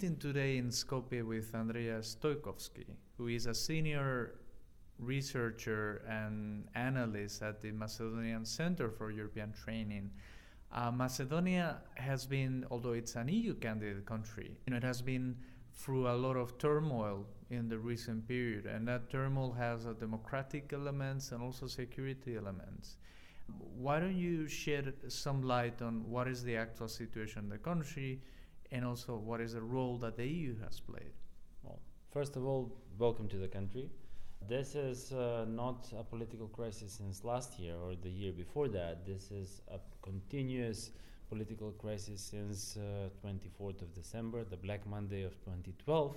meeting today in Skopje with Andrea Stojkovski, who is a senior researcher and analyst at the Macedonian Center for European Training. Uh, Macedonia has been, although it's an EU candidate country, you know, it has been through a lot of turmoil in the recent period, and that turmoil has a democratic elements and also security elements. Why don't you shed some light on what is the actual situation in the country, and also what is the role that the EU has played? Well, first of all, welcome to the country. This is uh, not a political crisis since last year or the year before that. This is a continuous political crisis since uh, 24th of December, the Black Monday of 2012,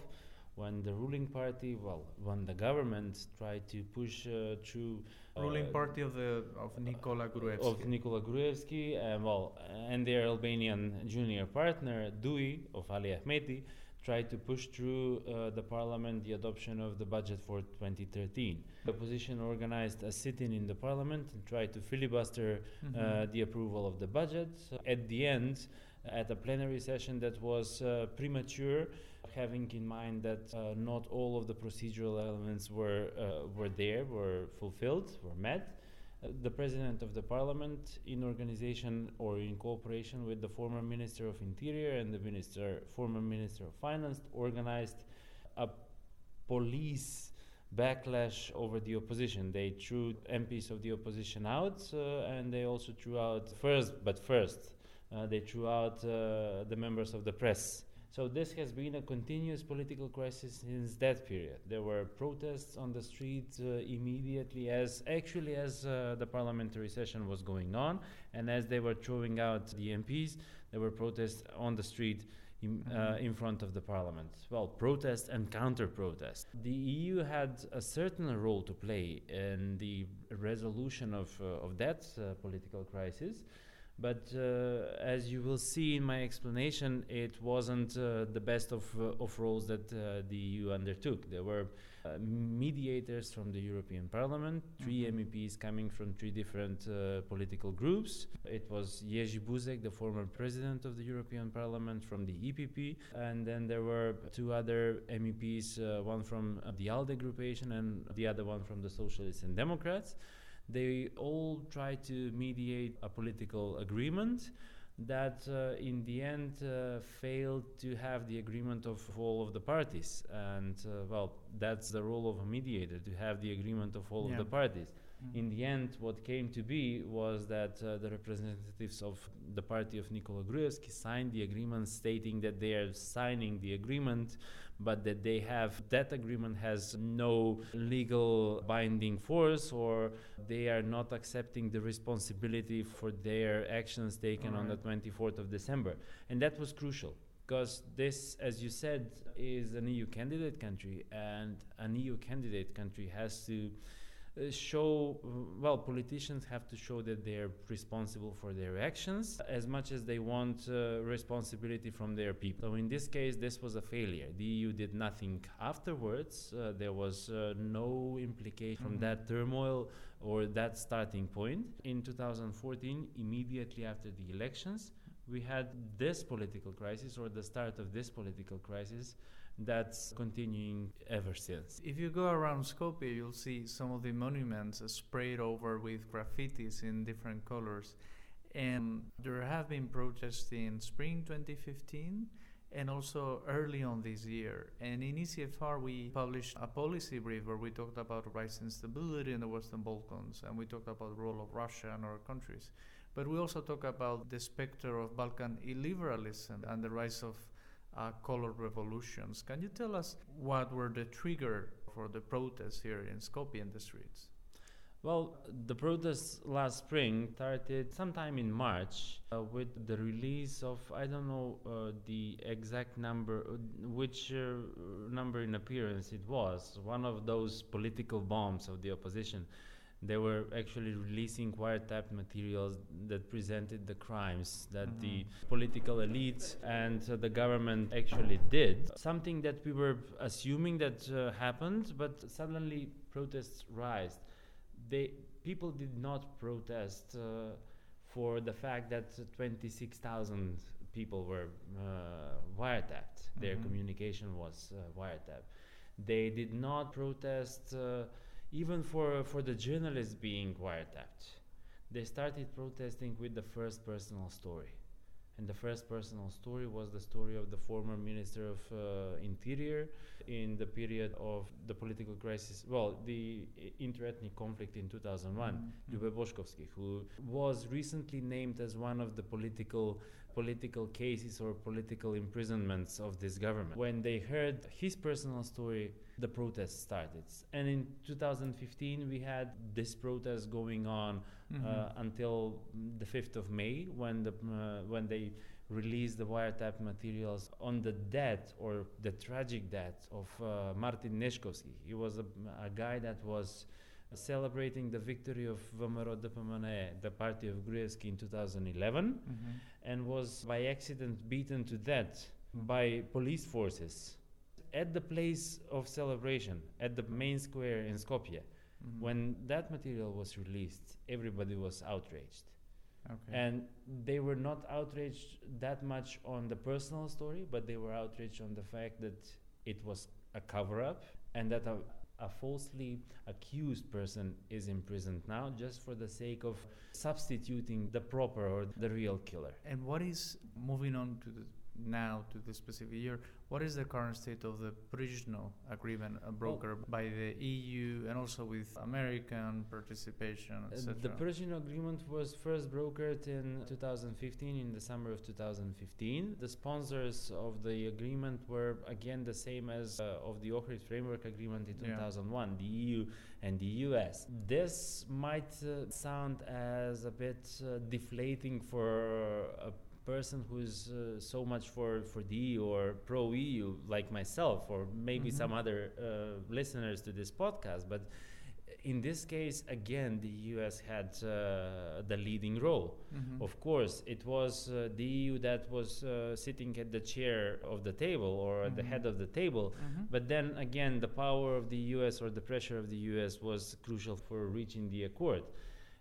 when the ruling party, well, when the government tried to push uh, through uh, ruling party of the of Nikola Gruevski of Nikola Gruevski, and well, and their Albanian junior partner DUI of Ali Ahmeti tried to push through uh, the parliament the adoption of the budget for 2013. The opposition organized a sit-in in the parliament and tried to filibuster mm-hmm. uh, the approval of the budget. At the end, at a plenary session that was uh, premature, having in mind that uh, not all of the procedural elements were uh, were there, were fulfilled, were met the president of the parliament in organization or in cooperation with the former minister of interior and the minister former minister of finance organized a police backlash over the opposition. They threw MPs of the opposition out uh, and they also threw out first but first uh, they threw out uh, the members of the press so this has been a continuous political crisis since that period. There were protests on the street uh, immediately as actually as uh, the parliamentary session was going on, and as they were throwing out the MPs, there were protests on the street. In, uh, mm-hmm. in, front of the parliament. Well, protest and counter protest. The EU had a certain role to play in the resolution of, uh, of that uh, political crisis. But uh, as you will see in my explanation, it wasn't uh, the best of, uh, of roles that uh, the EU undertook. There were uh, mediators from the European Parliament, 3 mm-hmm. MEPs coming from three different uh, political groups. It was Jerzy Buzek, the former president of the European Parliament from the EPP, and then there were two other MEPs, one from the ALDE groupation and the other one from the Socialists and Democrats they all try to mediate a political agreement that uh, in the end uh, failed to have the agreement of all of the parties and uh, well that's the role of a mediator to have the agreement of all yeah. of the parties mm-hmm. in the end what came to be was that uh, the representatives of the party of Nikola Gruevski signed the agreement stating that they are signing the agreement but that they have that agreement has no legal binding force or they are not accepting the responsibility for their actions taken right. on the 24th of December. And that was crucial because this, as you said, is an EU candidate country, and an EU candidate country has to uh, show well politicians have to show that they're responsible for their actions as much as they want uh, responsibility from their people. So in this case this was a failure. The eu did nothing afterwards. Uh, there was uh, no implication mm-hmm. from that turmoil or that starting point. In 2014 immediately after the elections we had this political crisis or the start of this political crisis that's continuing ever since. If you go around Skopje, you'll see some of the monuments sprayed over with graffitis in different colors. And there have been protests in spring 2015 and also early on this year. And in ECFR, we published a policy brief where we talked about rising stability in the Western Balkans and we talked about the role of Russia and other countries. But we also talk about the specter of Balkan illiberalism and the rise of uh, color revolutions. Can you tell us what were the trigger for the protests here in Skopje in the streets? Well, the protests last spring started sometime in March uh, with the release of, I don't know uh, the exact number, uh, which uh, number in appearance it was, one of those political bombs of the opposition they were actually releasing wiretapped materials that presented the crimes that mm-hmm. the political elites and uh, the government actually did. Something that we were assuming that uh, happened, but suddenly protests rise. They people did not protest uh, for the fact that 26,000 people were uh, wiretapped. Their Mhm. communication was uh, wiretapped. They did not protest uh, even for, for the journalists being wiretapped. They started protesting with the first personal story. And the first personal story was the story of the former Minister of uh, Interior in the period of the political crisis, well, the interethnic conflict in 2001. Mhm. Ljube Boškovski, who was recently named as one of the political political cases or political imprisonments of this government. When they heard his personal story, the protests started. And in 2015, we had this protest going on Mhm. uh, until the 5th of May, when the uh, when they released the wiretap materials on the death or the tragic death of uh, Martin Neškovski. He was a, a guy that was celebrating the victory of VMRO DPMNE, the party of Gruevski in 2011, Mhm. and was by accident beaten to death by police forces at the place of celebration, at the main square in Skopje. Mhm. When that material was released, everybody was outraged. okay. And they were not outraged that much on the personal story, but they were outraged on the fact that it was a cover up and that a, a falsely accused person is imprisoned now just for the sake of substituting the proper or the real killer. And what is moving on to the now to this specific year? What is the current state of the provisional agreement uh, brokered by the EU and also with American participation, Uh, etc.? The Pržino agreement was first brokered in 2015, in the summer of 2015. The sponsors of the agreement were again the same as uh, of the Ohrid Framework Agreement in Yeah. 2001, the EU and the US. This might uh, sound as a bit uh, deflating for a person who's uh, so much for, for the EU or pro EU, like myself, or maybe Mhm. some other uh, listeners to this podcast, but in this case, again, the US had uh, the leading role. Mhm. Of course, it was uh, the EU that was uh, sitting at the chair of the table or at the Mhm. head of the table. Mhm. But then again, the power of the US or the pressure of the US was crucial for reaching the accord.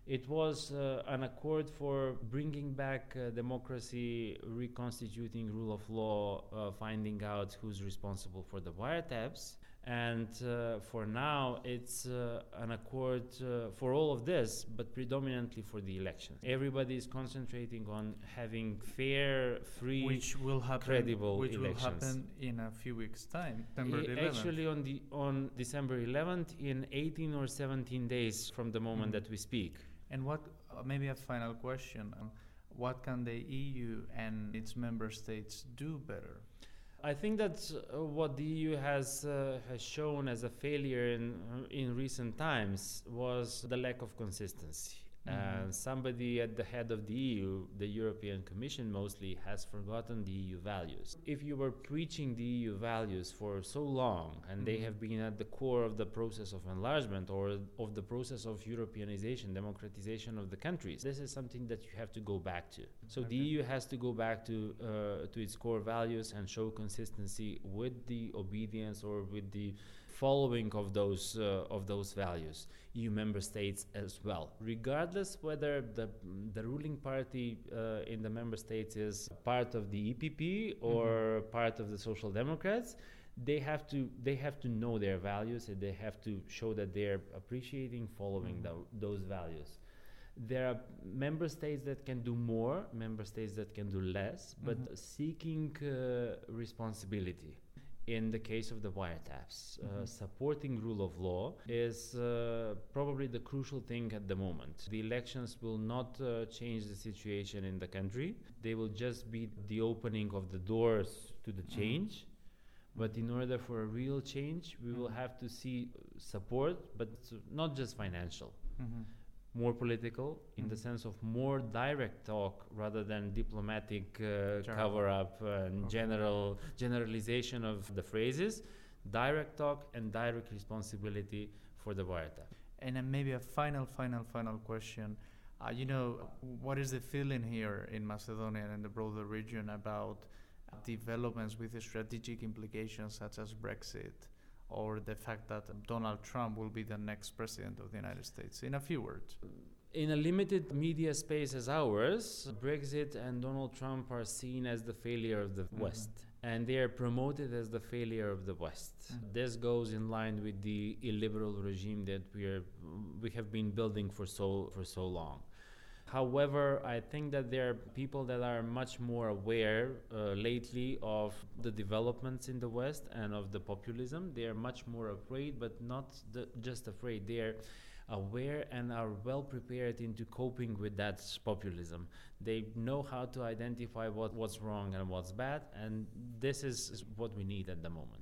It was uh, an accord for bringing back uh, democracy, reconstituting rule of law, uh, finding out who's responsible for the wiretaps. And uh, for now, it's uh, an accord uh, for all of this, but predominantly for the elections. Everybody is concentrating on having fair, free, which will happen credible which will happen in a few weeks time September I- 11th. Actually, on the on December 11th, in 18 or 17 days from the moment Mhm. that we speak. And what uh, maybe a final question um, what can the EU and its member states do better I think that uh, what the EU has uh, has shown as a failure in in recent times was the lack of consistency. Mhm. And somebody at the head of the EU, the European Commission mostly, has forgotten the EU values. If you were preaching the EU values for so long and they Mhm. have been at the core of the process of enlargement or of the process of Europeanization, democratization of the countries, this is something that you have to go back to. So the EU has to go back to uh, to its core values and show consistency with the obedience or with the following of those uh, of those values. EU member states as well, regardless whether the the ruling party uh, in the member states is part of the EPP or part of the Social Democrats. They have to they have to know their values and they have to show that they're appreciating following Mhm. tho- those values. There are member states that can do more, member states that can do less, but Mhm. seeking uh, responsibility. In the case of the wiretaps, uh, Mhm. supporting rule of law is uh, probably the crucial thing at the moment. The elections will not uh, change the situation in the country, they will just be the opening of the doors to the Mhm. change. But in order for a real change, we will Mhm. have to see support, but not just financial Mhm. More political in the Mhm. sense of more direct talk rather than diplomatic uh, cover up and Okay. general generalization of the phrases direct talk and direct responsibility for the wiretap And then maybe a final, final, final question. Uh, you know, what is the feeling here in Macedonia and the broader region about developments with strategic implications such as Brexit or the fact that Donald Trump will be the next president of the United States? In a few words. In a limited media space as ours, Brexit and Donald Trump are seen as the failure of the mm-hmm. West and they are promoted as the failure of the West. Mm-hmm. This goes in line with the illiberal regime that we are we have been building for so for so long. However, I think that there are people that are much more aware uh, lately of the developments in the West and of the populism. They are much more afraid, but not just afraid. They are aware and are well prepared into coping with that populism. They know how to identify what, what's wrong and what's bad, and this is, is what we need at the moment.